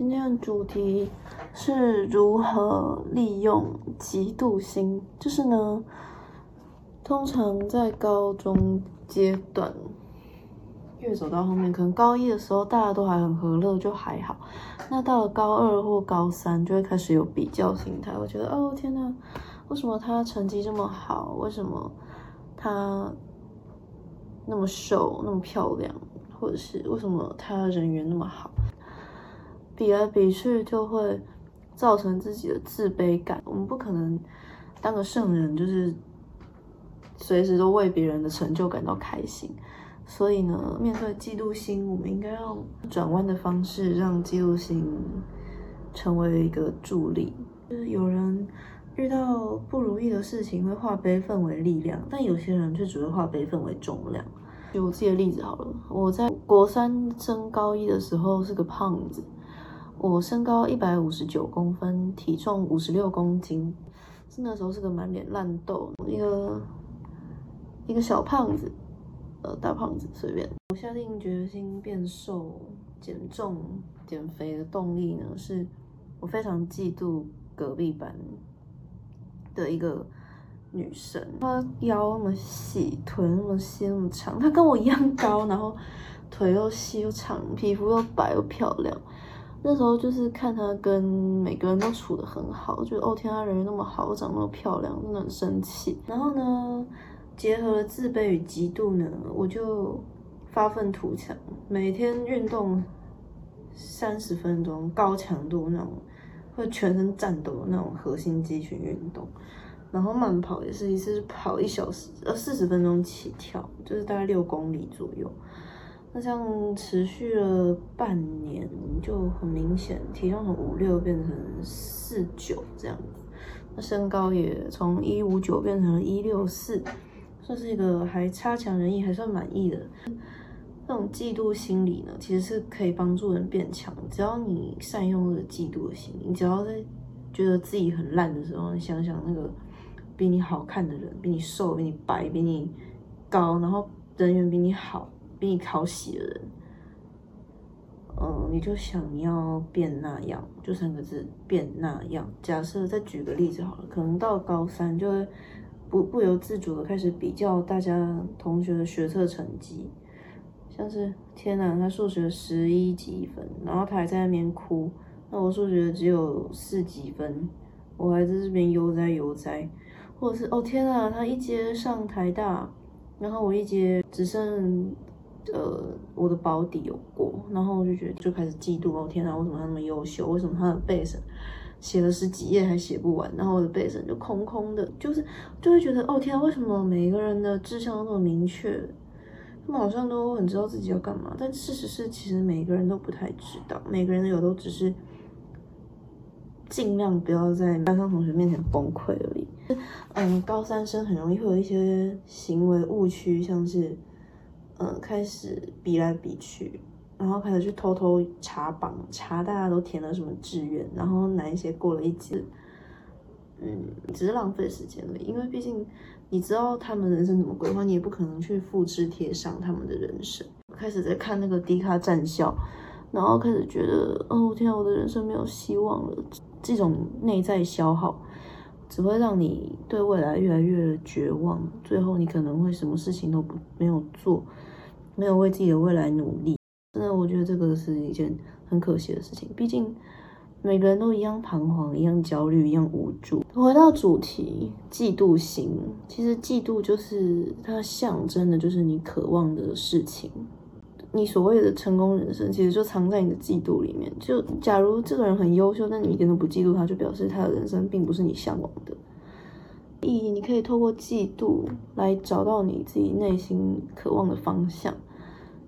今天的主题是如何利用嫉妒心。就是呢，通常在高中阶段，越走到后面，可能高一的时候大家都还很和乐，就还好。那到了高二或高三，就会开始有比较心态。我觉得，哦天呐，为什么他成绩这么好？为什么他那么瘦、那么漂亮？或者是为什么他人缘那么好？比来比去就会造成自己的自卑感。我们不可能当个圣人，就是随时都为别人的成就感到开心。所以呢，面对嫉妒心，我们应该用转弯的方式，让嫉妒心成为一个助力。就是有人遇到不如意的事情，会化悲愤为力量；但有些人却只会化悲愤为重量。举我自己的例子好了，我在国三升高一的时候是个胖子。我身高一百五十九公分，体重五十六公斤，是那时候是个满脸烂痘，一个一个小胖子，呃，大胖子随便。我下定决心变瘦、减重、减肥的动力呢，是我非常嫉妒隔壁班的一个女生，她腰那么细，腿那么细那么长，她跟我一样高，然后腿又细又长，皮肤又白又漂亮。那时候就是看他跟每个人都处得很好，觉得哦天啊，人缘那么好，长那么漂亮，真的很生气。然后呢，结合了自卑与嫉妒呢，我就发愤图强，每天运动三十分钟，高强度那种，会全身战斗的那种核心肌群运动。然后慢跑也是一次跑一小时，呃四十分钟起跳，就是大概六公里左右。那这样持续了半年，就很明显，体重从五六变成四九这样子。那身高也从一五九变成了一六四，算是一个还差强人意，还算满意的。这种嫉妒心理呢，其实是可以帮助人变强。只要你善用这个嫉妒的心理，你只要在觉得自己很烂的时候，你想想那个比你好看的人，比你瘦，比你白，比你高，然后人缘比你好。比你讨喜的人，嗯，你就想要变那样，就三个字，变那样。假设再举个例子好了，可能到高三就会不不由自主的开始比较大家同学的学测成绩，像是天哪，他数学十一几分，然后他还在那边哭，那我数学只有四几分，我还在这边悠哉悠哉，或者是哦天哪，他一阶上台大，然后我一阶只剩。呃，我的保底有过，然后我就觉得就开始嫉妒哦，天哪，为什么他那么优秀？为什么他的背审写了十几页还写不完？然后我的背审就空空的，就是就会觉得哦，天哪，为什么每一个人的志向都那么明确？他们好像都很知道自己要干嘛，但事实是，其实每个人都不太知道，每个人有都只是尽量不要在班上同学面前崩溃而已。嗯，高三生很容易会有一些行为误区，像是。嗯，开始比来比去，然后开始去偷偷查榜，查大家都填了什么志愿，然后哪一些过了一级，嗯，只是浪费时间了。因为毕竟你知道他们人生怎么规划，你也不可能去复制贴上他们的人生。开始在看那个低卡战校，然后开始觉得，哦天啊，我的人生没有希望了。这种内在消耗。只会让你对未来越来越绝望，最后你可能会什么事情都不没有做，没有为自己的未来努力。真的，我觉得这个是一件很可惜的事情。毕竟每个人都一样彷徨，一样焦虑，一样无助。回到主题，嫉妒心，其实嫉妒就是它象征的，就是你渴望的事情。你所谓的成功人生，其实就藏在你的嫉妒里面。就假如这个人很优秀，但你一点都不嫉妒他，就表示他的人生并不是你向往的。意义，你可以透过嫉妒来找到你自己内心渴望的方向，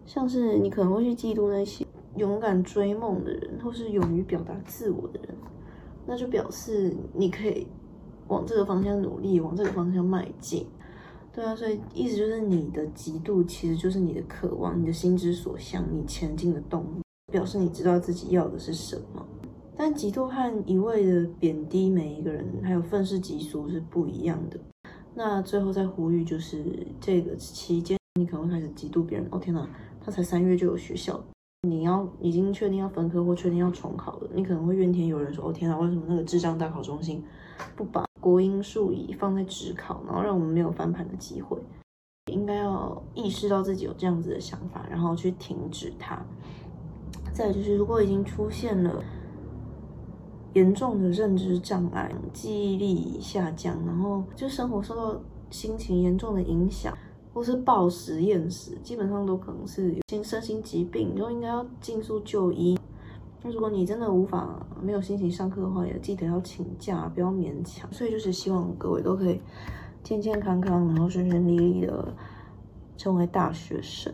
像是你可能会去嫉妒那些勇敢追梦的人，或是勇于表达自我的人，那就表示你可以往这个方向努力，往这个方向迈进。对啊，所以意思就是你的嫉妒其实就是你的渴望，你的心之所向，你前进的动力，表示你知道自己要的是什么。但嫉妒和一味的贬低每一个人，还有愤世嫉俗是不一样的。那最后再呼吁，就是这个期间你可能会开始嫉妒别人。哦天哪，他才三月就有学校。你要已经确定要分科或确定要重考了，你可能会怨天尤人说：“哦天啊，为什么那个智障大考中心不把国英数以放在职考，然后让我们没有翻盘的机会？”应该要意识到自己有这样子的想法，然后去停止它。再就是，如果已经出现了严重的认知障碍、记忆力下降，然后就生活受到心情严重的影响。或是暴食厌食，基本上都可能是心身心疾病，就应该要尽速就医。那如果你真的无法没有心情上课的话，也记得要请假，不要勉强。所以就是希望各位都可以健健康康，然后顺顺利利的成为大学生。